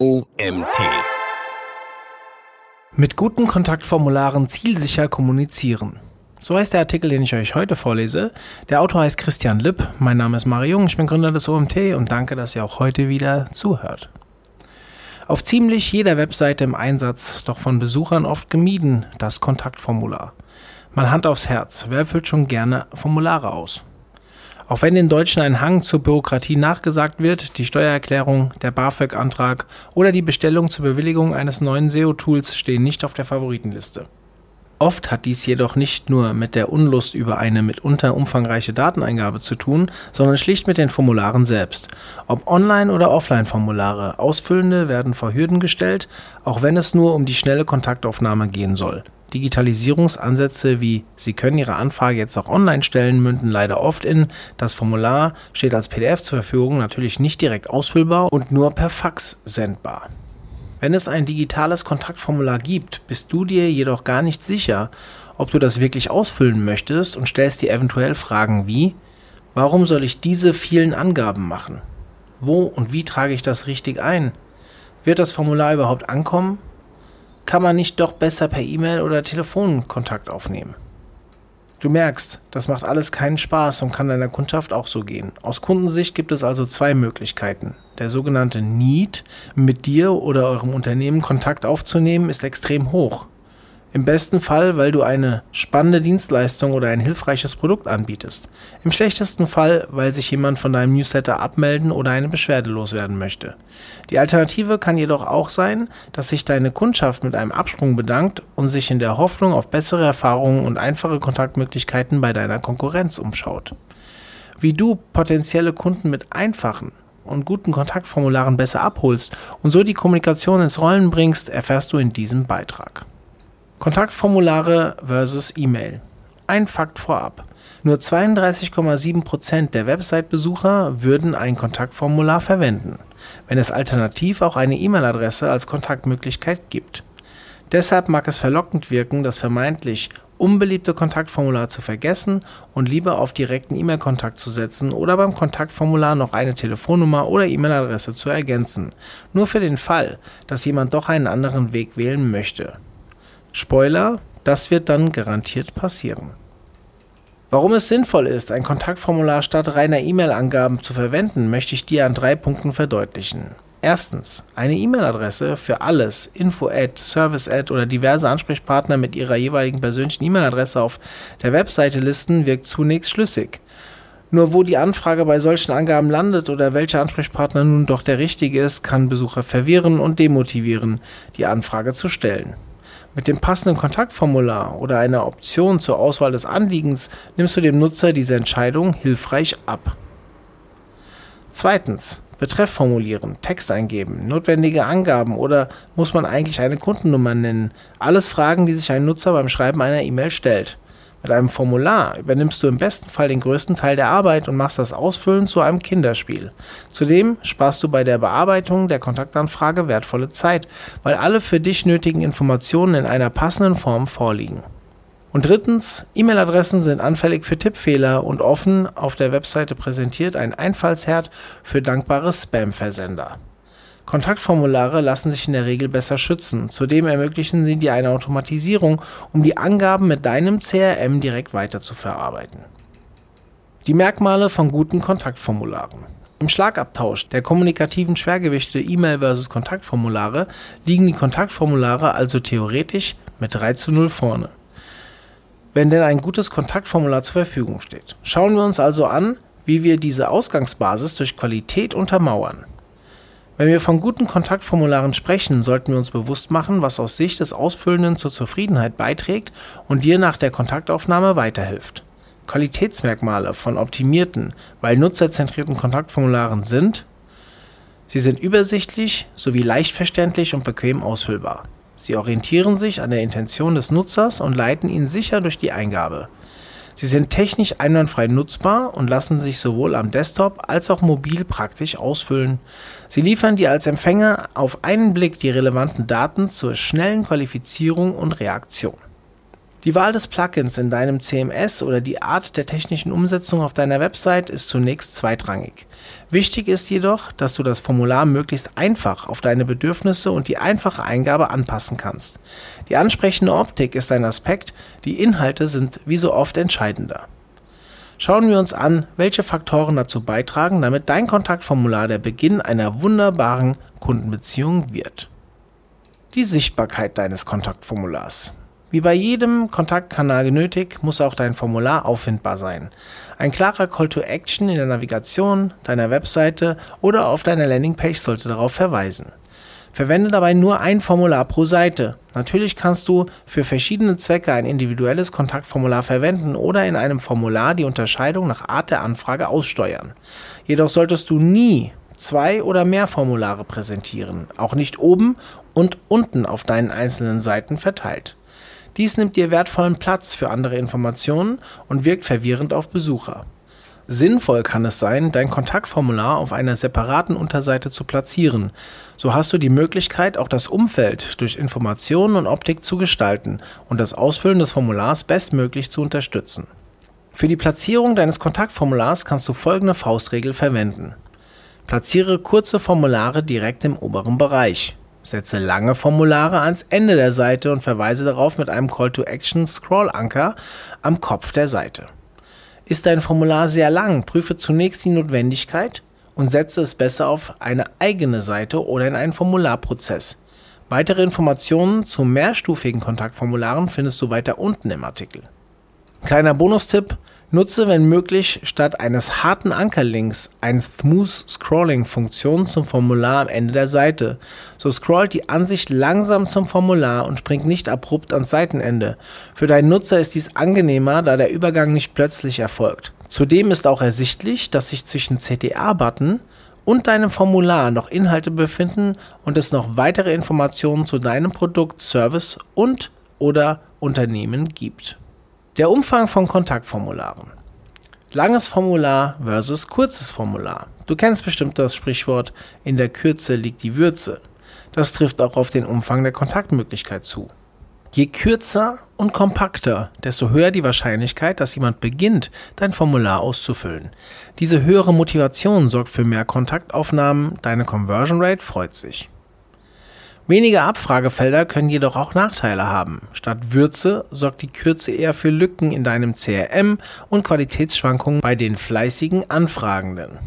OMT. Mit guten Kontaktformularen zielsicher kommunizieren. So heißt der Artikel, den ich euch heute vorlese. Der Autor heißt Christian Lipp. Mein Name ist Mario Jung, ich bin Gründer des OMT und danke, dass ihr auch heute wieder zuhört. Auf ziemlich jeder Webseite im Einsatz, doch von Besuchern oft gemieden, das Kontaktformular. Mal Hand aufs Herz, wer füllt schon gerne Formulare aus? Auch wenn den Deutschen ein Hang zur Bürokratie nachgesagt wird, die Steuererklärung, der BAföG-Antrag oder die Bestellung zur Bewilligung eines neuen SEO-Tools stehen nicht auf der Favoritenliste. Oft hat dies jedoch nicht nur mit der Unlust über eine mitunter umfangreiche Dateneingabe zu tun, sondern schlicht mit den Formularen selbst. Ob Online- oder Offline-Formulare, Ausfüllende werden vor Hürden gestellt, auch wenn es nur um die schnelle Kontaktaufnahme gehen soll. Digitalisierungsansätze wie Sie können Ihre Anfrage jetzt auch online stellen münden leider oft in das Formular steht als PDF zur Verfügung, natürlich nicht direkt ausfüllbar und nur per Fax sendbar. Wenn es ein digitales Kontaktformular gibt, bist du dir jedoch gar nicht sicher, ob du das wirklich ausfüllen möchtest und stellst dir eventuell Fragen wie Warum soll ich diese vielen Angaben machen? Wo und wie trage ich das richtig ein? Wird das Formular überhaupt ankommen? Kann man nicht doch besser per E-Mail oder Telefon Kontakt aufnehmen? Du merkst, das macht alles keinen Spaß und kann deiner Kundschaft auch so gehen. Aus Kundensicht gibt es also zwei Möglichkeiten. Der sogenannte Need, mit dir oder eurem Unternehmen Kontakt aufzunehmen, ist extrem hoch. Im besten Fall, weil du eine spannende Dienstleistung oder ein hilfreiches Produkt anbietest. Im schlechtesten Fall, weil sich jemand von deinem Newsletter abmelden oder eine Beschwerde loswerden möchte. Die Alternative kann jedoch auch sein, dass sich deine Kundschaft mit einem Absprung bedankt und sich in der Hoffnung auf bessere Erfahrungen und einfache Kontaktmöglichkeiten bei deiner Konkurrenz umschaut. Wie du potenzielle Kunden mit einfachen und guten Kontaktformularen besser abholst und so die Kommunikation ins Rollen bringst, erfährst du in diesem Beitrag. Kontaktformulare versus E-Mail. Ein Fakt vorab. Nur 32,7% der Website-Besucher würden ein Kontaktformular verwenden, wenn es alternativ auch eine E-Mail-Adresse als Kontaktmöglichkeit gibt. Deshalb mag es verlockend wirken, das vermeintlich unbeliebte Kontaktformular zu vergessen und lieber auf direkten E-Mail-Kontakt zu setzen oder beim Kontaktformular noch eine Telefonnummer oder E-Mail-Adresse zu ergänzen, nur für den Fall, dass jemand doch einen anderen Weg wählen möchte. Spoiler, das wird dann garantiert passieren. Warum es sinnvoll ist, ein Kontaktformular statt reiner E-Mail-Angaben zu verwenden, möchte ich dir an drei Punkten verdeutlichen. Erstens, eine E-Mail-Adresse für alles, Info-Ad, Service-Ad oder diverse Ansprechpartner mit ihrer jeweiligen persönlichen E-Mail-Adresse auf der Webseite listen, wirkt zunächst schlüssig. Nur wo die Anfrage bei solchen Angaben landet oder welcher Ansprechpartner nun doch der richtige ist, kann Besucher verwirren und demotivieren, die Anfrage zu stellen. Mit dem passenden Kontaktformular oder einer Option zur Auswahl des Anliegens nimmst du dem Nutzer diese Entscheidung hilfreich ab. Zweitens. Betreff formulieren, Text eingeben, notwendige Angaben oder muss man eigentlich eine Kundennummer nennen? Alles Fragen, die sich ein Nutzer beim Schreiben einer E-Mail stellt. Mit einem Formular übernimmst du im besten Fall den größten Teil der Arbeit und machst das Ausfüllen zu einem Kinderspiel. Zudem sparst du bei der Bearbeitung der Kontaktanfrage wertvolle Zeit, weil alle für dich nötigen Informationen in einer passenden Form vorliegen. Und drittens, E-Mail-Adressen sind anfällig für Tippfehler und offen auf der Webseite präsentiert ein Einfallsherd für dankbare Spam-Versender. Kontaktformulare lassen sich in der Regel besser schützen. Zudem ermöglichen sie dir eine Automatisierung, um die Angaben mit deinem CRM direkt weiter zu verarbeiten. Die Merkmale von guten Kontaktformularen. Im Schlagabtausch der kommunikativen Schwergewichte E-Mail versus Kontaktformulare liegen die Kontaktformulare also theoretisch mit 3 zu 0 vorne. Wenn denn ein gutes Kontaktformular zur Verfügung steht. Schauen wir uns also an, wie wir diese Ausgangsbasis durch Qualität untermauern. Wenn wir von guten Kontaktformularen sprechen, sollten wir uns bewusst machen, was aus Sicht des Ausfüllenden zur Zufriedenheit beiträgt und dir nach der Kontaktaufnahme weiterhilft. Qualitätsmerkmale von optimierten, weil nutzerzentrierten Kontaktformularen sind Sie sind übersichtlich sowie leicht verständlich und bequem ausfüllbar. Sie orientieren sich an der Intention des Nutzers und leiten ihn sicher durch die Eingabe. Sie sind technisch einwandfrei nutzbar und lassen sich sowohl am Desktop als auch mobil praktisch ausfüllen. Sie liefern dir als Empfänger auf einen Blick die relevanten Daten zur schnellen Qualifizierung und Reaktion. Die Wahl des Plugins in deinem CMS oder die Art der technischen Umsetzung auf deiner Website ist zunächst zweitrangig. Wichtig ist jedoch, dass du das Formular möglichst einfach auf deine Bedürfnisse und die einfache Eingabe anpassen kannst. Die ansprechende Optik ist ein Aspekt, die Inhalte sind wie so oft entscheidender. Schauen wir uns an, welche Faktoren dazu beitragen, damit dein Kontaktformular der Beginn einer wunderbaren Kundenbeziehung wird. Die Sichtbarkeit deines Kontaktformulars. Wie bei jedem Kontaktkanal nötig, muss auch dein Formular auffindbar sein. Ein klarer Call to Action in der Navigation, deiner Webseite oder auf deiner Landingpage sollte darauf verweisen. Verwende dabei nur ein Formular pro Seite. Natürlich kannst du für verschiedene Zwecke ein individuelles Kontaktformular verwenden oder in einem Formular die Unterscheidung nach Art der Anfrage aussteuern. Jedoch solltest du nie zwei oder mehr Formulare präsentieren, auch nicht oben und unten auf deinen einzelnen Seiten verteilt. Dies nimmt dir wertvollen Platz für andere Informationen und wirkt verwirrend auf Besucher. Sinnvoll kann es sein, dein Kontaktformular auf einer separaten Unterseite zu platzieren. So hast du die Möglichkeit, auch das Umfeld durch Informationen und Optik zu gestalten und das Ausfüllen des Formulars bestmöglich zu unterstützen. Für die Platzierung deines Kontaktformulars kannst du folgende Faustregel verwenden. Platziere kurze Formulare direkt im oberen Bereich. Setze lange Formulare ans Ende der Seite und verweise darauf mit einem Call-to-Action-Scroll-Anker am Kopf der Seite. Ist dein Formular sehr lang, prüfe zunächst die Notwendigkeit und setze es besser auf eine eigene Seite oder in einen Formularprozess. Weitere Informationen zu mehrstufigen Kontaktformularen findest du weiter unten im Artikel. Kleiner Bonustipp, Nutze, wenn möglich, statt eines harten Ankerlinks eine Smooth Scrolling Funktion zum Formular am Ende der Seite. So scrollt die Ansicht langsam zum Formular und springt nicht abrupt ans Seitenende. Für deinen Nutzer ist dies angenehmer, da der Übergang nicht plötzlich erfolgt. Zudem ist auch ersichtlich, dass sich zwischen CTA-Button und deinem Formular noch Inhalte befinden und es noch weitere Informationen zu deinem Produkt, Service und oder Unternehmen gibt. Der Umfang von Kontaktformularen. Langes Formular versus kurzes Formular. Du kennst bestimmt das Sprichwort, in der Kürze liegt die Würze. Das trifft auch auf den Umfang der Kontaktmöglichkeit zu. Je kürzer und kompakter, desto höher die Wahrscheinlichkeit, dass jemand beginnt, dein Formular auszufüllen. Diese höhere Motivation sorgt für mehr Kontaktaufnahmen, deine Conversion Rate freut sich. Wenige Abfragefelder können jedoch auch Nachteile haben. Statt Würze sorgt die Kürze eher für Lücken in deinem CRM und Qualitätsschwankungen bei den fleißigen Anfragenden.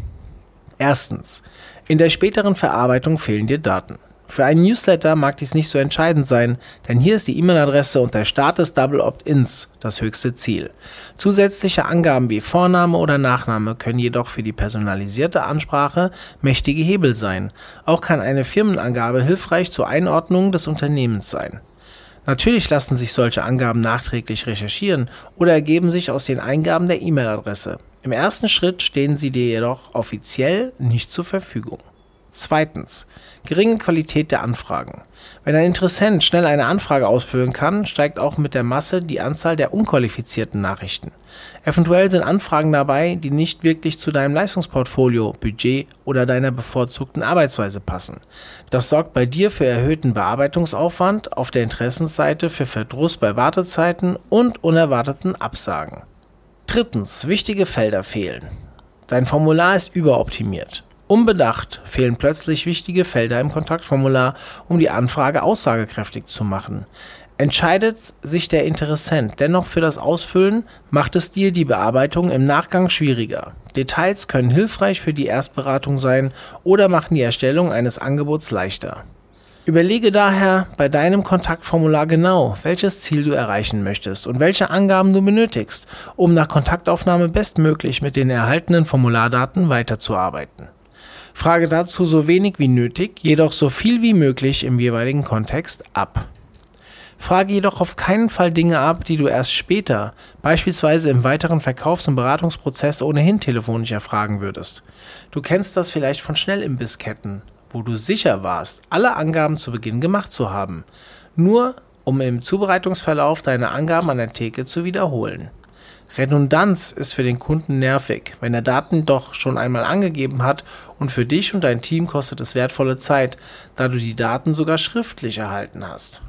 Erstens. In der späteren Verarbeitung fehlen dir Daten. Für einen Newsletter mag dies nicht so entscheidend sein, denn hier ist die E-Mail-Adresse und der Start des Double Opt-ins das höchste Ziel. Zusätzliche Angaben wie Vorname oder Nachname können jedoch für die personalisierte Ansprache mächtige Hebel sein. Auch kann eine Firmenangabe hilfreich zur Einordnung des Unternehmens sein. Natürlich lassen sich solche Angaben nachträglich recherchieren oder ergeben sich aus den Eingaben der E-Mail-Adresse. Im ersten Schritt stehen sie dir jedoch offiziell nicht zur Verfügung. Zweitens. Geringe Qualität der Anfragen. Wenn ein Interessent schnell eine Anfrage ausfüllen kann, steigt auch mit der Masse die Anzahl der unqualifizierten Nachrichten. Eventuell sind Anfragen dabei, die nicht wirklich zu deinem Leistungsportfolio, Budget oder deiner bevorzugten Arbeitsweise passen. Das sorgt bei dir für erhöhten Bearbeitungsaufwand, auf der Interessensseite für Verdruss bei Wartezeiten und unerwarteten Absagen. Drittens. Wichtige Felder fehlen. Dein Formular ist überoptimiert. Unbedacht fehlen plötzlich wichtige Felder im Kontaktformular, um die Anfrage aussagekräftig zu machen. Entscheidet sich der Interessent dennoch für das Ausfüllen, macht es dir die Bearbeitung im Nachgang schwieriger. Details können hilfreich für die Erstberatung sein oder machen die Erstellung eines Angebots leichter. Überlege daher bei deinem Kontaktformular genau, welches Ziel du erreichen möchtest und welche Angaben du benötigst, um nach Kontaktaufnahme bestmöglich mit den erhaltenen Formulardaten weiterzuarbeiten. Frage dazu so wenig wie nötig, jedoch so viel wie möglich im jeweiligen Kontext ab. Frage jedoch auf keinen Fall Dinge ab, die du erst später, beispielsweise im weiteren Verkaufs- und Beratungsprozess ohnehin telefonisch erfragen würdest. Du kennst das vielleicht von Schnellimbissketten, wo du sicher warst, alle Angaben zu Beginn gemacht zu haben, nur um im Zubereitungsverlauf deine Angaben an der Theke zu wiederholen. Redundanz ist für den Kunden nervig, wenn er Daten doch schon einmal angegeben hat und für dich und dein Team kostet es wertvolle Zeit, da du die Daten sogar schriftlich erhalten hast.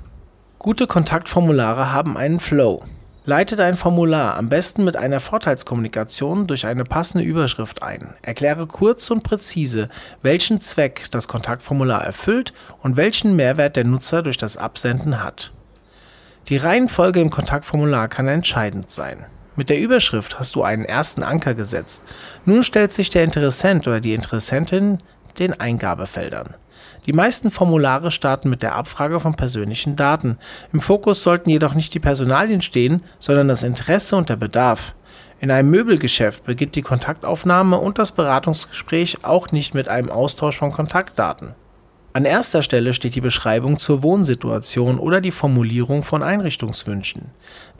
Gute Kontaktformulare haben einen Flow. Leite dein Formular am besten mit einer Vorteilskommunikation durch eine passende Überschrift ein. Erkläre kurz und präzise, welchen Zweck das Kontaktformular erfüllt und welchen Mehrwert der Nutzer durch das Absenden hat. Die Reihenfolge im Kontaktformular kann entscheidend sein. Mit der Überschrift hast du einen ersten Anker gesetzt. Nun stellt sich der Interessent oder die Interessentin den Eingabefeldern. Die meisten Formulare starten mit der Abfrage von persönlichen Daten. Im Fokus sollten jedoch nicht die Personalien stehen, sondern das Interesse und der Bedarf. In einem Möbelgeschäft beginnt die Kontaktaufnahme und das Beratungsgespräch auch nicht mit einem Austausch von Kontaktdaten. An erster Stelle steht die Beschreibung zur Wohnsituation oder die Formulierung von Einrichtungswünschen.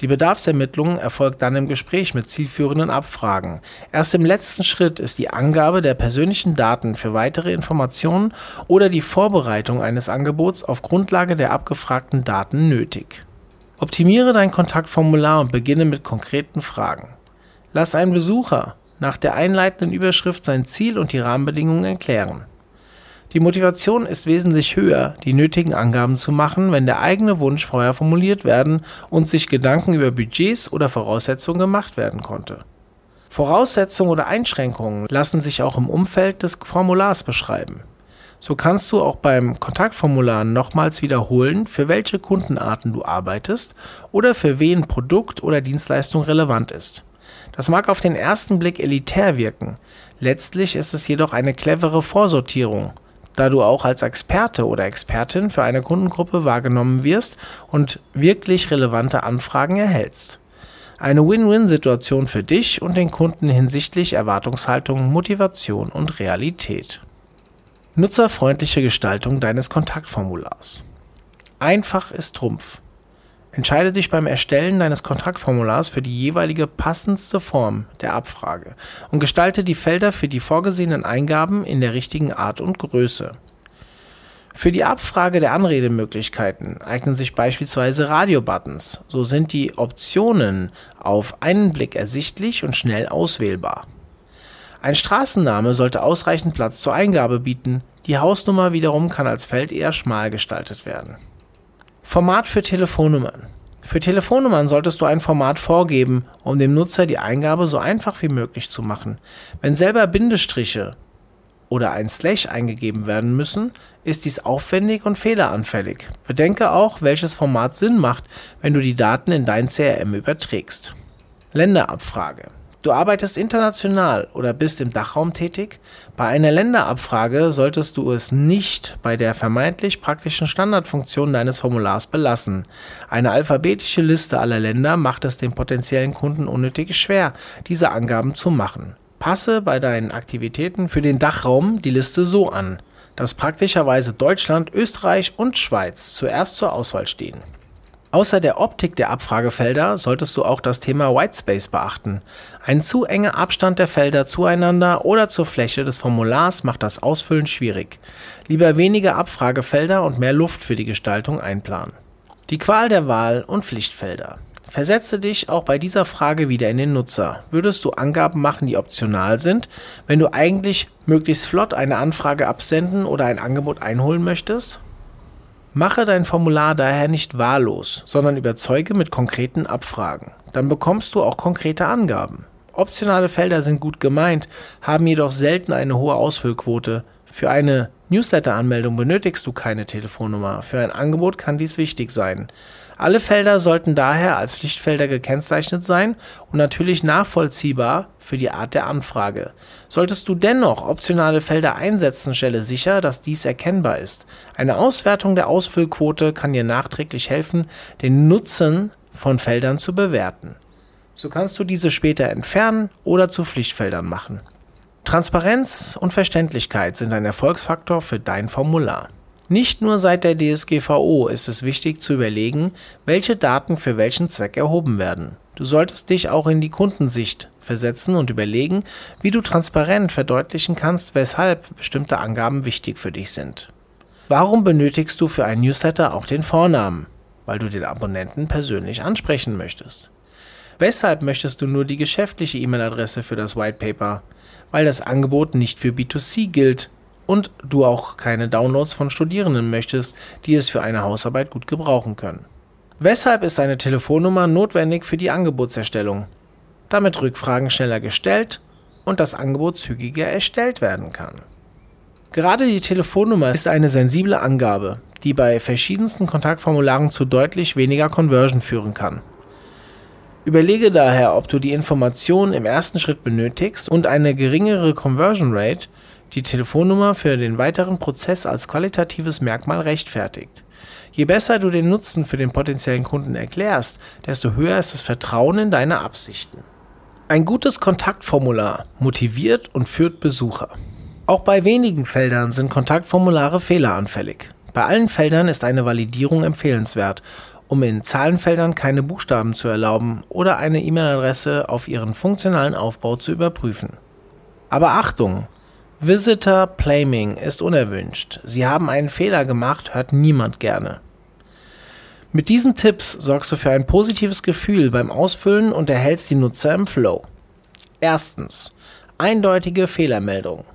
Die Bedarfsermittlung erfolgt dann im Gespräch mit zielführenden Abfragen. Erst im letzten Schritt ist die Angabe der persönlichen Daten für weitere Informationen oder die Vorbereitung eines Angebots auf Grundlage der abgefragten Daten nötig. Optimiere dein Kontaktformular und beginne mit konkreten Fragen. Lass einen Besucher nach der einleitenden Überschrift sein Ziel und die Rahmenbedingungen erklären. Die Motivation ist wesentlich höher, die nötigen Angaben zu machen, wenn der eigene Wunsch vorher formuliert werden und sich Gedanken über Budgets oder Voraussetzungen gemacht werden konnte. Voraussetzungen oder Einschränkungen lassen sich auch im Umfeld des Formulars beschreiben. So kannst du auch beim Kontaktformular nochmals wiederholen, für welche Kundenarten du arbeitest oder für wen Produkt oder Dienstleistung relevant ist. Das mag auf den ersten Blick elitär wirken, letztlich ist es jedoch eine clevere Vorsortierung da du auch als Experte oder Expertin für eine Kundengruppe wahrgenommen wirst und wirklich relevante Anfragen erhältst. Eine Win-Win-Situation für dich und den Kunden hinsichtlich Erwartungshaltung, Motivation und Realität. Nutzerfreundliche Gestaltung deines Kontaktformulars. Einfach ist Trumpf. Entscheide dich beim Erstellen deines Kontaktformulars für die jeweilige passendste Form der Abfrage und gestalte die Felder für die vorgesehenen Eingaben in der richtigen Art und Größe. Für die Abfrage der Anredemöglichkeiten eignen sich beispielsweise Radiobuttons. So sind die Optionen auf einen Blick ersichtlich und schnell auswählbar. Ein Straßenname sollte ausreichend Platz zur Eingabe bieten. Die Hausnummer wiederum kann als Feld eher schmal gestaltet werden. Format für Telefonnummern. Für Telefonnummern solltest du ein Format vorgeben, um dem Nutzer die Eingabe so einfach wie möglich zu machen. Wenn selber Bindestriche oder ein Slash eingegeben werden müssen, ist dies aufwendig und fehleranfällig. Bedenke auch, welches Format Sinn macht, wenn du die Daten in dein CRM überträgst. Länderabfrage. Du arbeitest international oder bist im Dachraum tätig? Bei einer Länderabfrage solltest du es nicht bei der vermeintlich praktischen Standardfunktion deines Formulars belassen. Eine alphabetische Liste aller Länder macht es dem potenziellen Kunden unnötig schwer, diese Angaben zu machen. Passe bei deinen Aktivitäten für den Dachraum die Liste so an, dass praktischerweise Deutschland, Österreich und Schweiz zuerst zur Auswahl stehen. Außer der Optik der Abfragefelder solltest du auch das Thema Whitespace beachten. Ein zu enger Abstand der Felder zueinander oder zur Fläche des Formulars macht das Ausfüllen schwierig. Lieber weniger Abfragefelder und mehr Luft für die Gestaltung einplanen. Die Qual der Wahl und Pflichtfelder. Versetze dich auch bei dieser Frage wieder in den Nutzer. Würdest du Angaben machen, die optional sind, wenn du eigentlich möglichst flott eine Anfrage absenden oder ein Angebot einholen möchtest? Mache dein Formular daher nicht wahllos, sondern überzeuge mit konkreten Abfragen. Dann bekommst du auch konkrete Angaben. Optionale Felder sind gut gemeint, haben jedoch selten eine hohe Ausfüllquote. Für eine Newsletter-Anmeldung benötigst du keine Telefonnummer. Für ein Angebot kann dies wichtig sein. Alle Felder sollten daher als Pflichtfelder gekennzeichnet sein und natürlich nachvollziehbar für die Art der Anfrage. Solltest du dennoch optionale Felder einsetzen, stelle sicher, dass dies erkennbar ist. Eine Auswertung der Ausfüllquote kann dir nachträglich helfen, den Nutzen von Feldern zu bewerten. So kannst du diese später entfernen oder zu Pflichtfeldern machen. Transparenz und Verständlichkeit sind ein Erfolgsfaktor für dein Formular. Nicht nur seit der DSGVO ist es wichtig zu überlegen, welche Daten für welchen Zweck erhoben werden. Du solltest dich auch in die Kundensicht versetzen und überlegen, wie du transparent verdeutlichen kannst, weshalb bestimmte Angaben wichtig für dich sind. Warum benötigst du für ein Newsletter auch den Vornamen? Weil du den Abonnenten persönlich ansprechen möchtest. Weshalb möchtest du nur die geschäftliche E-Mail-Adresse für das White Paper? Weil das Angebot nicht für B2C gilt und du auch keine Downloads von Studierenden möchtest, die es für eine Hausarbeit gut gebrauchen können. Weshalb ist eine Telefonnummer notwendig für die Angebotserstellung? Damit Rückfragen schneller gestellt und das Angebot zügiger erstellt werden kann. Gerade die Telefonnummer ist eine sensible Angabe, die bei verschiedensten Kontaktformularen zu deutlich weniger Conversion führen kann. Überlege daher, ob du die Informationen im ersten Schritt benötigst und eine geringere Conversion Rate die Telefonnummer für den weiteren Prozess als qualitatives Merkmal rechtfertigt. Je besser du den Nutzen für den potenziellen Kunden erklärst, desto höher ist das Vertrauen in deine Absichten. Ein gutes Kontaktformular motiviert und führt Besucher. Auch bei wenigen Feldern sind Kontaktformulare fehleranfällig. Bei allen Feldern ist eine Validierung empfehlenswert, um in Zahlenfeldern keine Buchstaben zu erlauben oder eine E-Mail-Adresse auf ihren funktionalen Aufbau zu überprüfen. Aber Achtung! Visitor Plaming ist unerwünscht. Sie haben einen Fehler gemacht, hört niemand gerne. Mit diesen Tipps sorgst du für ein positives Gefühl beim Ausfüllen und erhältst die Nutzer im Flow. Erstens. Eindeutige Fehlermeldung.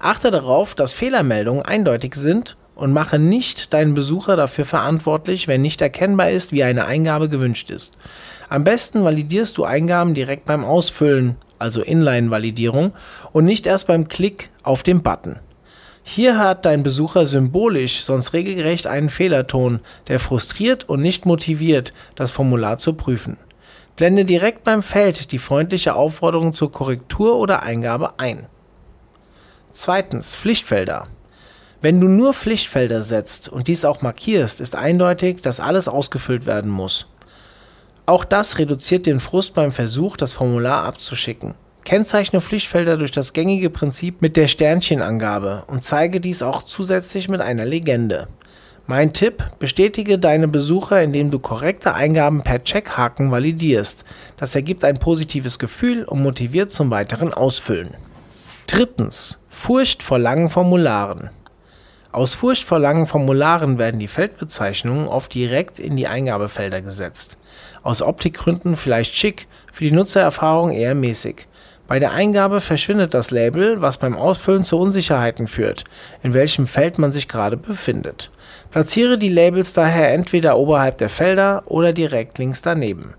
Achte darauf, dass Fehlermeldungen eindeutig sind und mache nicht deinen Besucher dafür verantwortlich, wenn nicht erkennbar ist, wie eine Eingabe gewünscht ist. Am besten validierst du Eingaben direkt beim Ausfüllen, also Inline-Validierung, und nicht erst beim Klick auf den Button. Hier hat dein Besucher symbolisch sonst regelrecht einen Fehlerton, der frustriert und nicht motiviert, das Formular zu prüfen. Blende direkt beim Feld die freundliche Aufforderung zur Korrektur oder Eingabe ein. Zweitens Pflichtfelder. Wenn du nur Pflichtfelder setzt und dies auch markierst, ist eindeutig, dass alles ausgefüllt werden muss. Auch das reduziert den Frust beim Versuch, das Formular abzuschicken. Kennzeichne Pflichtfelder durch das gängige Prinzip mit der Sternchenangabe und zeige dies auch zusätzlich mit einer Legende. Mein Tipp, bestätige deine Besucher, indem du korrekte Eingaben per Checkhaken validierst. Das ergibt ein positives Gefühl und motiviert zum weiteren Ausfüllen. Drittens, Furcht vor langen Formularen. Aus Furcht vor langen Formularen werden die Feldbezeichnungen oft direkt in die Eingabefelder gesetzt. Aus Optikgründen vielleicht schick, für die Nutzererfahrung eher mäßig. Bei der Eingabe verschwindet das Label, was beim Ausfüllen zu Unsicherheiten führt, in welchem Feld man sich gerade befindet. Platziere die Labels daher entweder oberhalb der Felder oder direkt links daneben.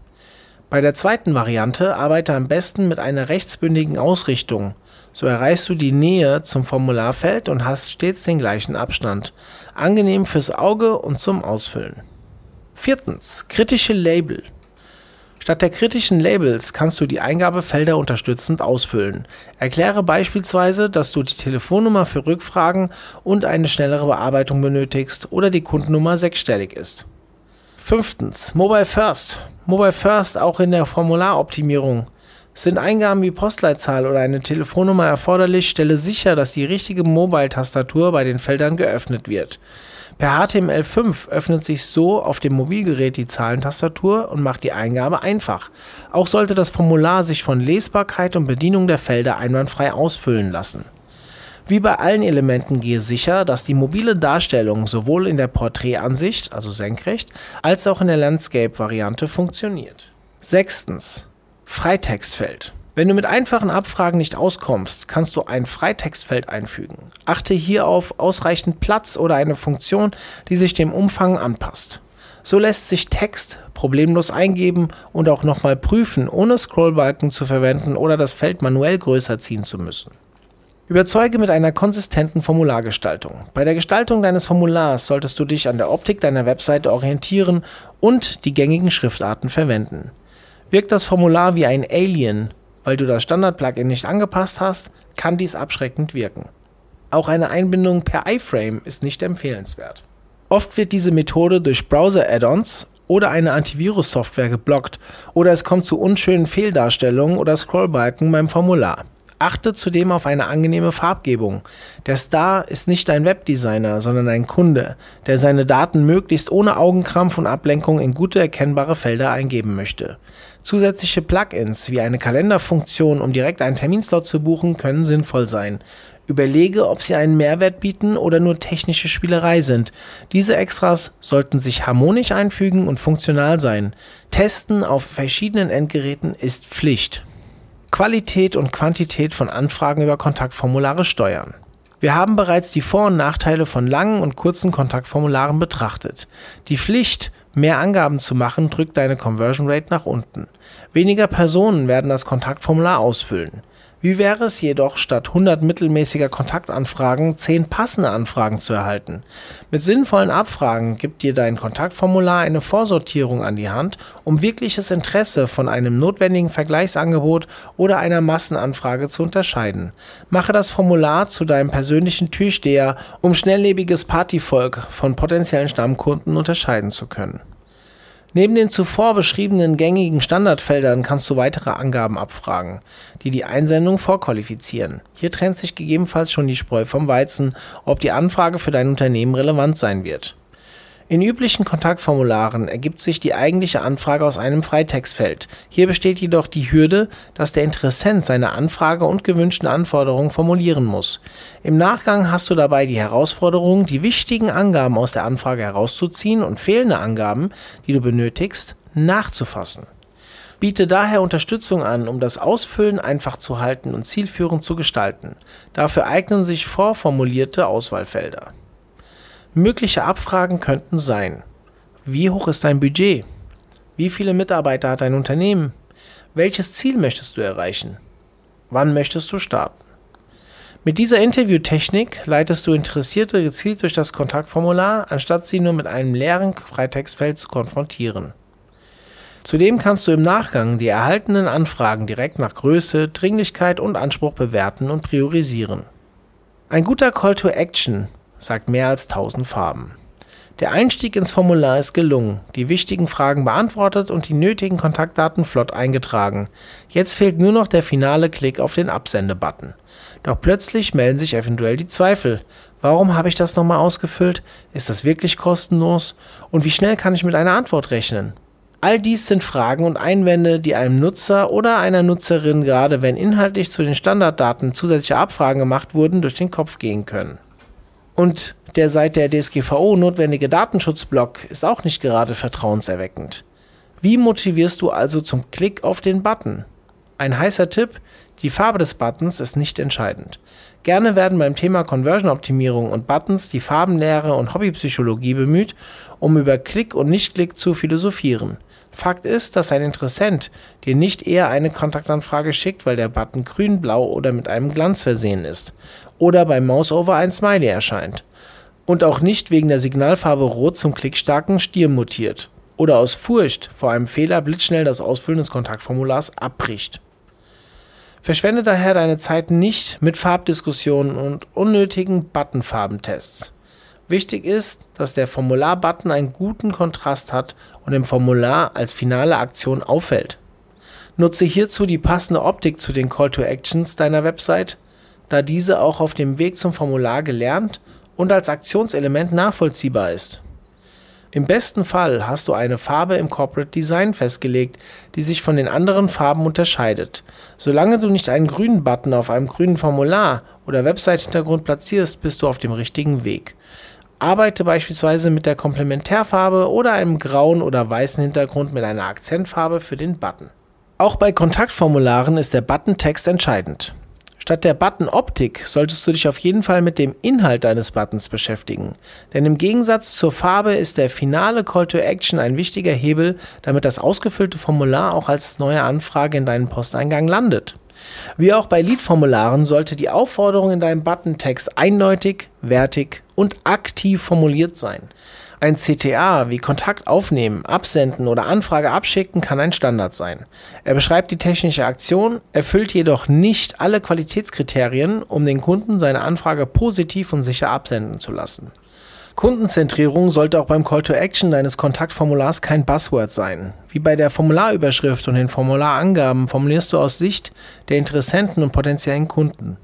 Bei der zweiten Variante arbeite am besten mit einer rechtsbündigen Ausrichtung so erreichst du die Nähe zum Formularfeld und hast stets den gleichen Abstand. Angenehm fürs Auge und zum Ausfüllen. Viertens. Kritische Label. Statt der kritischen Labels kannst du die Eingabefelder unterstützend ausfüllen. Erkläre beispielsweise, dass du die Telefonnummer für Rückfragen und eine schnellere Bearbeitung benötigst oder die Kundennummer sechsstellig ist. Fünftens. Mobile First. Mobile First auch in der Formularoptimierung. Sind Eingaben wie Postleitzahl oder eine Telefonnummer erforderlich, stelle sicher, dass die richtige Mobile-Tastatur bei den Feldern geöffnet wird. Per HTML5 öffnet sich so auf dem Mobilgerät die Zahlentastatur und macht die Eingabe einfach. Auch sollte das Formular sich von Lesbarkeit und Bedienung der Felder einwandfrei ausfüllen lassen. Wie bei allen Elementen gehe sicher, dass die mobile Darstellung sowohl in der Porträtansicht, also senkrecht, als auch in der Landscape-Variante funktioniert. Sechstens. Freitextfeld. Wenn du mit einfachen Abfragen nicht auskommst, kannst du ein Freitextfeld einfügen. Achte hier auf ausreichend Platz oder eine Funktion, die sich dem Umfang anpasst. So lässt sich Text problemlos eingeben und auch nochmal prüfen, ohne Scrollbalken zu verwenden oder das Feld manuell größer ziehen zu müssen. Überzeuge mit einer konsistenten Formulargestaltung. Bei der Gestaltung deines Formulars solltest du dich an der Optik deiner Webseite orientieren und die gängigen Schriftarten verwenden. Wirkt das Formular wie ein Alien, weil du das Standard-Plugin nicht angepasst hast, kann dies abschreckend wirken. Auch eine Einbindung per iFrame ist nicht empfehlenswert. Oft wird diese Methode durch Browser-Add-ons oder eine Antivirus-Software geblockt oder es kommt zu unschönen Fehldarstellungen oder Scrollbalken beim Formular. Achte zudem auf eine angenehme Farbgebung. Der Star ist nicht ein Webdesigner, sondern ein Kunde, der seine Daten möglichst ohne Augenkrampf und Ablenkung in gute erkennbare Felder eingeben möchte. Zusätzliche Plugins wie eine Kalenderfunktion, um direkt einen Terminslot zu buchen, können sinnvoll sein. Überlege, ob sie einen Mehrwert bieten oder nur technische Spielerei sind. Diese Extras sollten sich harmonisch einfügen und funktional sein. Testen auf verschiedenen Endgeräten ist Pflicht. Qualität und Quantität von Anfragen über Kontaktformulare steuern. Wir haben bereits die Vor- und Nachteile von langen und kurzen Kontaktformularen betrachtet. Die Pflicht Mehr Angaben zu machen drückt deine Conversion Rate nach unten. Weniger Personen werden das Kontaktformular ausfüllen. Wie wäre es jedoch, statt 100 mittelmäßiger Kontaktanfragen 10 passende Anfragen zu erhalten? Mit sinnvollen Abfragen gibt dir dein Kontaktformular eine Vorsortierung an die Hand, um wirkliches Interesse von einem notwendigen Vergleichsangebot oder einer Massenanfrage zu unterscheiden. Mache das Formular zu deinem persönlichen Türsteher, um schnelllebiges Partyvolk von potenziellen Stammkunden unterscheiden zu können. Neben den zuvor beschriebenen gängigen Standardfeldern kannst du weitere Angaben abfragen, die die Einsendung vorqualifizieren. Hier trennt sich gegebenenfalls schon die Spreu vom Weizen, ob die Anfrage für dein Unternehmen relevant sein wird. In üblichen Kontaktformularen ergibt sich die eigentliche Anfrage aus einem Freitextfeld. Hier besteht jedoch die Hürde, dass der Interessent seine Anfrage und gewünschten Anforderungen formulieren muss. Im Nachgang hast du dabei die Herausforderung, die wichtigen Angaben aus der Anfrage herauszuziehen und fehlende Angaben, die du benötigst, nachzufassen. Biete daher Unterstützung an, um das Ausfüllen einfach zu halten und zielführend zu gestalten. Dafür eignen sich vorformulierte Auswahlfelder. Mögliche Abfragen könnten sein: Wie hoch ist dein Budget? Wie viele Mitarbeiter hat dein Unternehmen? Welches Ziel möchtest du erreichen? Wann möchtest du starten? Mit dieser Interviewtechnik leitest du Interessierte gezielt durch das Kontaktformular, anstatt sie nur mit einem leeren Freitextfeld zu konfrontieren. Zudem kannst du im Nachgang die erhaltenen Anfragen direkt nach Größe, Dringlichkeit und Anspruch bewerten und priorisieren. Ein guter Call to Action sagt mehr als 1000 Farben. Der Einstieg ins Formular ist gelungen, die wichtigen Fragen beantwortet und die nötigen Kontaktdaten flott eingetragen. Jetzt fehlt nur noch der finale Klick auf den Absende-Button. Doch plötzlich melden sich eventuell die Zweifel. Warum habe ich das nochmal ausgefüllt? Ist das wirklich kostenlos? Und wie schnell kann ich mit einer Antwort rechnen? All dies sind Fragen und Einwände, die einem Nutzer oder einer Nutzerin, gerade wenn inhaltlich zu den Standarddaten zusätzliche Abfragen gemacht wurden, durch den Kopf gehen können. Und der seit der DSGVO notwendige Datenschutzblock ist auch nicht gerade vertrauenserweckend. Wie motivierst du also zum Klick auf den Button? Ein heißer Tipp, die Farbe des Buttons ist nicht entscheidend. Gerne werden beim Thema Conversion-Optimierung und Buttons die Farbenlehre und Hobbypsychologie bemüht, um über Klick und Nicht-Klick zu philosophieren. Fakt ist, dass ein Interessent dir nicht eher eine Kontaktanfrage schickt, weil der Button grün, blau oder mit einem Glanz versehen ist oder beim Mouseover ein Smiley erscheint und auch nicht wegen der Signalfarbe Rot zum klickstarken Stier mutiert oder aus Furcht vor einem Fehler blitzschnell das Ausfüllen des Kontaktformulars abbricht. Verschwende daher deine Zeit nicht mit Farbdiskussionen und unnötigen Buttonfarbentests. Wichtig ist, dass der Formular-Button einen guten Kontrast hat und im Formular als finale Aktion auffällt. Nutze hierzu die passende Optik zu den Call to Actions deiner Website, da diese auch auf dem Weg zum Formular gelernt und als Aktionselement nachvollziehbar ist. Im besten Fall hast du eine Farbe im Corporate Design festgelegt, die sich von den anderen Farben unterscheidet. Solange du nicht einen grünen Button auf einem grünen Formular oder Website-Hintergrund platzierst, bist du auf dem richtigen Weg. Arbeite beispielsweise mit der Komplementärfarbe oder einem grauen oder weißen Hintergrund mit einer Akzentfarbe für den Button. Auch bei Kontaktformularen ist der Buttontext entscheidend. Statt der Button-Optik solltest du dich auf jeden Fall mit dem Inhalt deines Buttons beschäftigen. Denn im Gegensatz zur Farbe ist der finale Call to Action ein wichtiger Hebel, damit das ausgefüllte Formular auch als neue Anfrage in deinen Posteingang landet. Wie auch bei Lead-Formularen sollte die Aufforderung in deinem Buttontext eindeutig, wertig und aktiv formuliert sein. Ein CTA wie Kontakt aufnehmen, absenden oder Anfrage abschicken kann ein Standard sein. Er beschreibt die technische Aktion, erfüllt jedoch nicht alle Qualitätskriterien, um den Kunden seine Anfrage positiv und sicher absenden zu lassen. Kundenzentrierung sollte auch beim Call to Action deines Kontaktformulars kein Buzzword sein. Wie bei der Formularüberschrift und den Formularangaben formulierst du aus Sicht der Interessenten und potenziellen Kunden.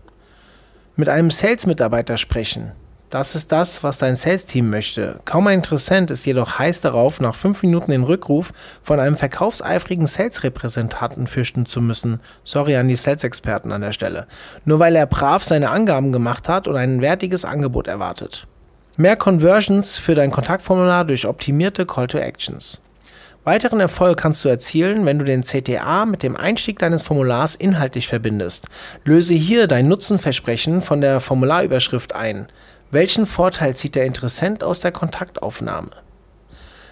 Mit einem Sales-Mitarbeiter sprechen. Das ist das, was dein Sales-Team möchte. Kaum ein Interessent ist jedoch heiß darauf, nach fünf Minuten den Rückruf von einem verkaufseifrigen Sales-Repräsentanten fürchten zu müssen. Sorry an die Sales-Experten an der Stelle. Nur weil er brav seine Angaben gemacht hat und ein wertiges Angebot erwartet. Mehr Conversions für dein Kontaktformular durch optimierte Call to Actions. Weiteren Erfolg kannst du erzielen, wenn du den CTA mit dem Einstieg deines Formulars inhaltlich verbindest. Löse hier dein Nutzenversprechen von der Formularüberschrift ein. Welchen Vorteil zieht der Interessent aus der Kontaktaufnahme?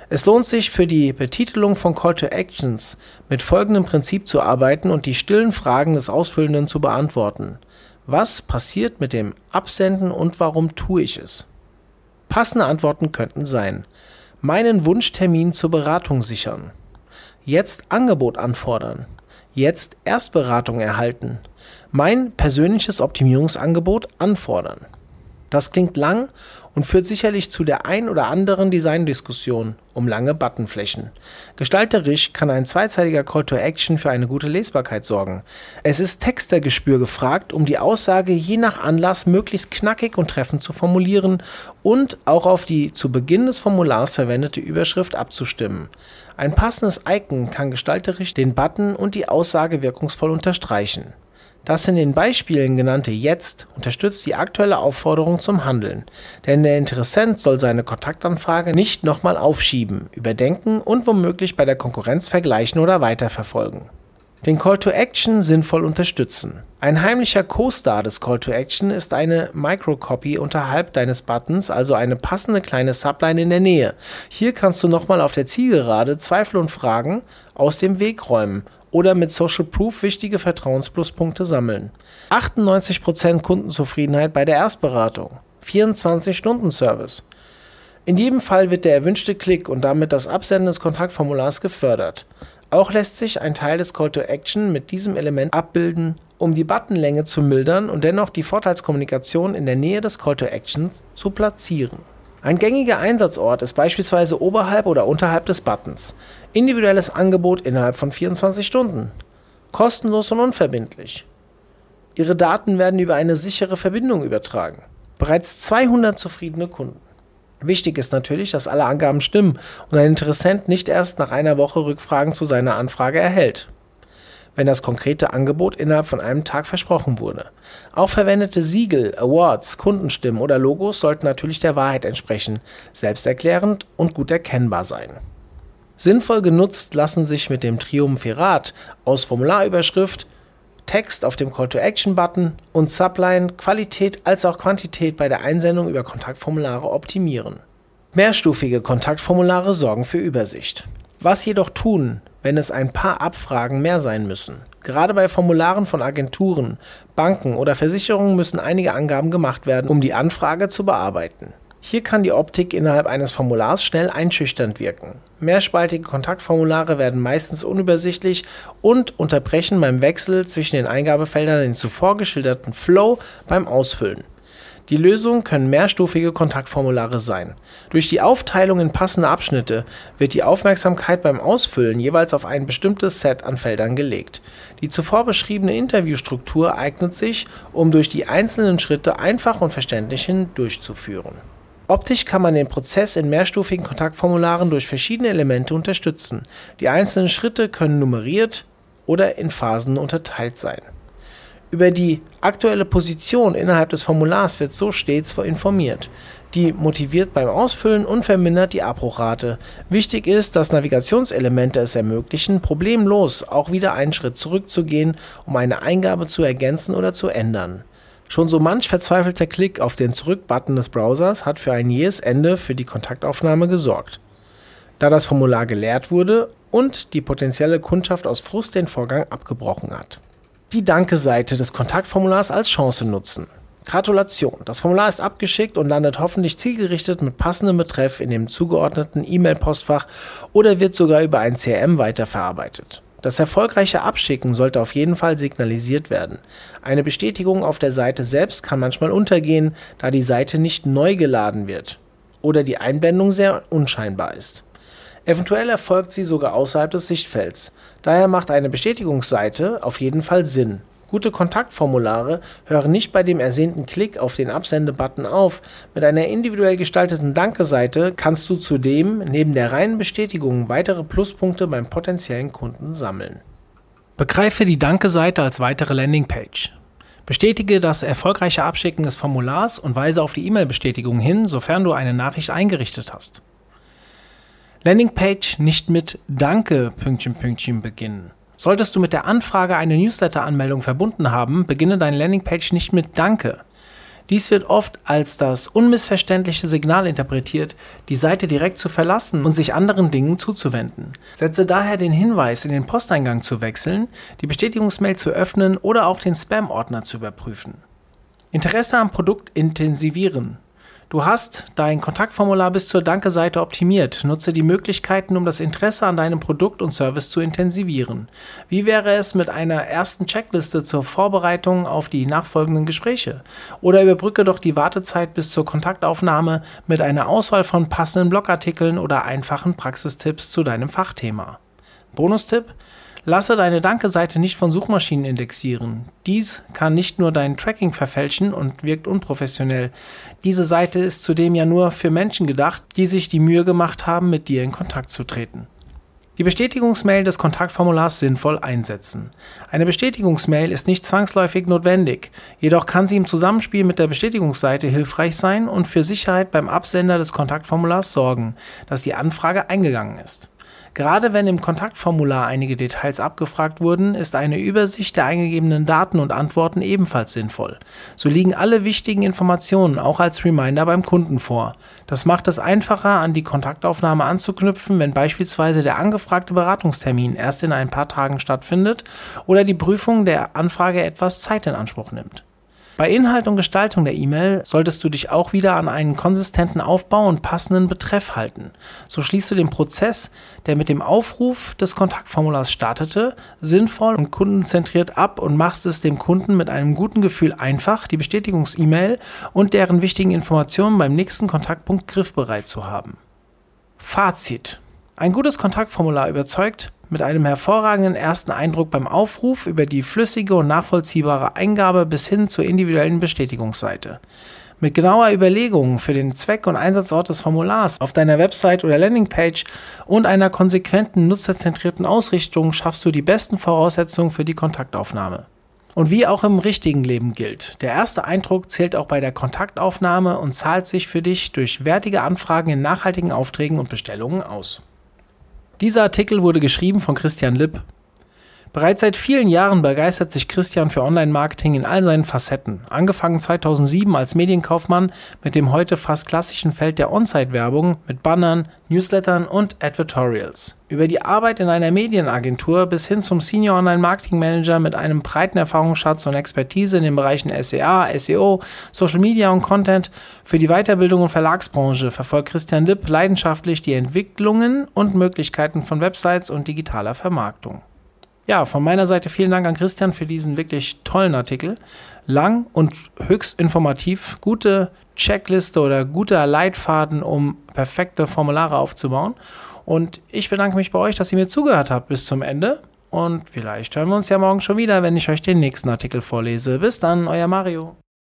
Es lohnt sich für die Betitelung von Call to Actions mit folgendem Prinzip zu arbeiten und die stillen Fragen des Ausfüllenden zu beantworten. Was passiert mit dem Absenden und warum tue ich es? Passende Antworten könnten sein: Meinen Wunschtermin zur Beratung sichern. Jetzt Angebot anfordern. Jetzt Erstberatung erhalten. Mein persönliches Optimierungsangebot anfordern. Das klingt lang und führt sicherlich zu der ein oder anderen Designdiskussion um lange Buttonflächen. Gestalterisch kann ein zweizeitiger Call to Action für eine gute Lesbarkeit sorgen. Es ist Textergespür gefragt, um die Aussage je nach Anlass möglichst knackig und treffend zu formulieren und auch auf die zu Beginn des Formulars verwendete Überschrift abzustimmen. Ein passendes Icon kann gestalterisch den Button und die Aussage wirkungsvoll unterstreichen. Das in den Beispielen genannte Jetzt unterstützt die aktuelle Aufforderung zum Handeln, denn der Interessent soll seine Kontaktanfrage nicht nochmal aufschieben, überdenken und womöglich bei der Konkurrenz vergleichen oder weiterverfolgen. Den Call to Action sinnvoll unterstützen. Ein heimlicher Co-Star des Call to Action ist eine Microcopy unterhalb deines Buttons, also eine passende kleine Subline in der Nähe. Hier kannst du nochmal auf der Zielgerade Zweifel und Fragen aus dem Weg räumen oder mit Social Proof wichtige Vertrauenspluspunkte sammeln. 98% Kundenzufriedenheit bei der Erstberatung. 24-Stunden-Service. In jedem Fall wird der erwünschte Klick und damit das Absenden des Kontaktformulars gefördert. Auch lässt sich ein Teil des Call to Action mit diesem Element abbilden, um die Buttonlänge zu mildern und dennoch die Vorteilskommunikation in der Nähe des Call to Actions zu platzieren. Ein gängiger Einsatzort ist beispielsweise oberhalb oder unterhalb des Buttons. Individuelles Angebot innerhalb von 24 Stunden. Kostenlos und unverbindlich. Ihre Daten werden über eine sichere Verbindung übertragen. Bereits 200 zufriedene Kunden. Wichtig ist natürlich, dass alle Angaben stimmen und ein Interessent nicht erst nach einer Woche Rückfragen zu seiner Anfrage erhält wenn das konkrete Angebot innerhalb von einem Tag versprochen wurde. Auch verwendete Siegel, Awards, Kundenstimmen oder Logos sollten natürlich der Wahrheit entsprechen, selbsterklärend und gut erkennbar sein. Sinnvoll genutzt lassen sich mit dem Triumphirat aus Formularüberschrift, Text auf dem Call-to-Action-Button und Subline Qualität als auch Quantität bei der Einsendung über Kontaktformulare optimieren. Mehrstufige Kontaktformulare sorgen für Übersicht. Was jedoch tun, wenn es ein paar Abfragen mehr sein müssen? Gerade bei Formularen von Agenturen, Banken oder Versicherungen müssen einige Angaben gemacht werden, um die Anfrage zu bearbeiten. Hier kann die Optik innerhalb eines Formulars schnell einschüchternd wirken. Mehrspaltige Kontaktformulare werden meistens unübersichtlich und unterbrechen beim Wechsel zwischen den Eingabefeldern den zuvor geschilderten Flow beim Ausfüllen. Die Lösung können mehrstufige Kontaktformulare sein. Durch die Aufteilung in passende Abschnitte wird die Aufmerksamkeit beim Ausfüllen jeweils auf ein bestimmtes Set an Feldern gelegt. Die zuvor beschriebene Interviewstruktur eignet sich, um durch die einzelnen Schritte einfach und verständlich hindurchzuführen. Optisch kann man den Prozess in mehrstufigen Kontaktformularen durch verschiedene Elemente unterstützen. Die einzelnen Schritte können nummeriert oder in Phasen unterteilt sein. Über die aktuelle Position innerhalb des Formulars wird so stets informiert. Die motiviert beim Ausfüllen und vermindert die Abbruchrate. Wichtig ist, dass Navigationselemente es ermöglichen, problemlos auch wieder einen Schritt zurückzugehen, um eine Eingabe zu ergänzen oder zu ändern. Schon so manch verzweifelter Klick auf den Zurück-Button des Browsers hat für ein jähes Ende für die Kontaktaufnahme gesorgt. Da das Formular geleert wurde und die potenzielle Kundschaft aus Frust den Vorgang abgebrochen hat die Danke-Seite des Kontaktformulars als Chance nutzen. Gratulation. Das Formular ist abgeschickt und landet hoffentlich zielgerichtet mit passendem Betreff in dem zugeordneten E-Mail-Postfach oder wird sogar über ein CRM weiterverarbeitet. Das erfolgreiche Abschicken sollte auf jeden Fall signalisiert werden. Eine Bestätigung auf der Seite selbst kann manchmal untergehen, da die Seite nicht neu geladen wird oder die Einblendung sehr unscheinbar ist. Eventuell erfolgt sie sogar außerhalb des Sichtfelds. Daher macht eine Bestätigungsseite auf jeden Fall Sinn. Gute Kontaktformulare hören nicht bei dem ersehnten Klick auf den Absende-Button auf. Mit einer individuell gestalteten Danke-Seite kannst du zudem neben der reinen Bestätigung weitere Pluspunkte beim potenziellen Kunden sammeln. Begreife die Danke-Seite als weitere Landingpage. Bestätige das erfolgreiche Abschicken des Formulars und weise auf die E-Mail-Bestätigung hin, sofern du eine Nachricht eingerichtet hast. Landingpage nicht mit Danke Pünktchen Pünktchen beginnen. Solltest du mit der Anfrage eine Newsletter-Anmeldung verbunden haben, beginne deine Landingpage nicht mit Danke. Dies wird oft als das unmissverständliche Signal interpretiert, die Seite direkt zu verlassen und sich anderen Dingen zuzuwenden. Setze daher den Hinweis, in den Posteingang zu wechseln, die Bestätigungsmail zu öffnen oder auch den Spam-Ordner zu überprüfen. Interesse am Produkt intensivieren. Du hast dein Kontaktformular bis zur Danke-Seite optimiert. Nutze die Möglichkeiten, um das Interesse an deinem Produkt und Service zu intensivieren. Wie wäre es mit einer ersten Checkliste zur Vorbereitung auf die nachfolgenden Gespräche? Oder überbrücke doch die Wartezeit bis zur Kontaktaufnahme mit einer Auswahl von passenden Blogartikeln oder einfachen Praxistipps zu deinem Fachthema. Bonustipp: Lasse deine Danke-Seite nicht von Suchmaschinen indexieren. Dies kann nicht nur dein Tracking verfälschen und wirkt unprofessionell. Diese Seite ist zudem ja nur für Menschen gedacht, die sich die Mühe gemacht haben, mit dir in Kontakt zu treten. Die Bestätigungsmail des Kontaktformulars sinnvoll einsetzen. Eine Bestätigungsmail ist nicht zwangsläufig notwendig, jedoch kann sie im Zusammenspiel mit der Bestätigungsseite hilfreich sein und für Sicherheit beim Absender des Kontaktformulars sorgen, dass die Anfrage eingegangen ist. Gerade wenn im Kontaktformular einige Details abgefragt wurden, ist eine Übersicht der eingegebenen Daten und Antworten ebenfalls sinnvoll. So liegen alle wichtigen Informationen auch als Reminder beim Kunden vor. Das macht es einfacher, an die Kontaktaufnahme anzuknüpfen, wenn beispielsweise der angefragte Beratungstermin erst in ein paar Tagen stattfindet oder die Prüfung der Anfrage etwas Zeit in Anspruch nimmt. Bei Inhalt und Gestaltung der E-Mail solltest du dich auch wieder an einen konsistenten Aufbau und passenden Betreff halten. So schließt du den Prozess, der mit dem Aufruf des Kontaktformulars startete, sinnvoll und kundenzentriert ab und machst es dem Kunden mit einem guten Gefühl einfach, die Bestätigungs-E-Mail und deren wichtigen Informationen beim nächsten Kontaktpunkt griffbereit zu haben. Fazit. Ein gutes Kontaktformular überzeugt, mit einem hervorragenden ersten Eindruck beim Aufruf über die flüssige und nachvollziehbare Eingabe bis hin zur individuellen Bestätigungsseite. Mit genauer Überlegung für den Zweck und Einsatzort des Formulars auf deiner Website oder Landingpage und einer konsequenten nutzerzentrierten Ausrichtung schaffst du die besten Voraussetzungen für die Kontaktaufnahme. Und wie auch im richtigen Leben gilt, der erste Eindruck zählt auch bei der Kontaktaufnahme und zahlt sich für dich durch wertige Anfragen in nachhaltigen Aufträgen und Bestellungen aus. Dieser Artikel wurde geschrieben von Christian Lipp. Bereits seit vielen Jahren begeistert sich Christian für Online-Marketing in all seinen Facetten. Angefangen 2007 als Medienkaufmann mit dem heute fast klassischen Feld der On-Site-Werbung mit Bannern, Newslettern und Advertorials. Über die Arbeit in einer Medienagentur bis hin zum Senior Online-Marketing-Manager mit einem breiten Erfahrungsschatz und Expertise in den Bereichen SEA, SEO, Social Media und Content für die Weiterbildung und Verlagsbranche verfolgt Christian Lipp leidenschaftlich die Entwicklungen und Möglichkeiten von Websites und digitaler Vermarktung. Ja, von meiner Seite vielen Dank an Christian für diesen wirklich tollen Artikel. Lang und höchst informativ. Gute Checkliste oder guter Leitfaden, um perfekte Formulare aufzubauen. Und ich bedanke mich bei euch, dass ihr mir zugehört habt bis zum Ende. Und vielleicht hören wir uns ja morgen schon wieder, wenn ich euch den nächsten Artikel vorlese. Bis dann, euer Mario.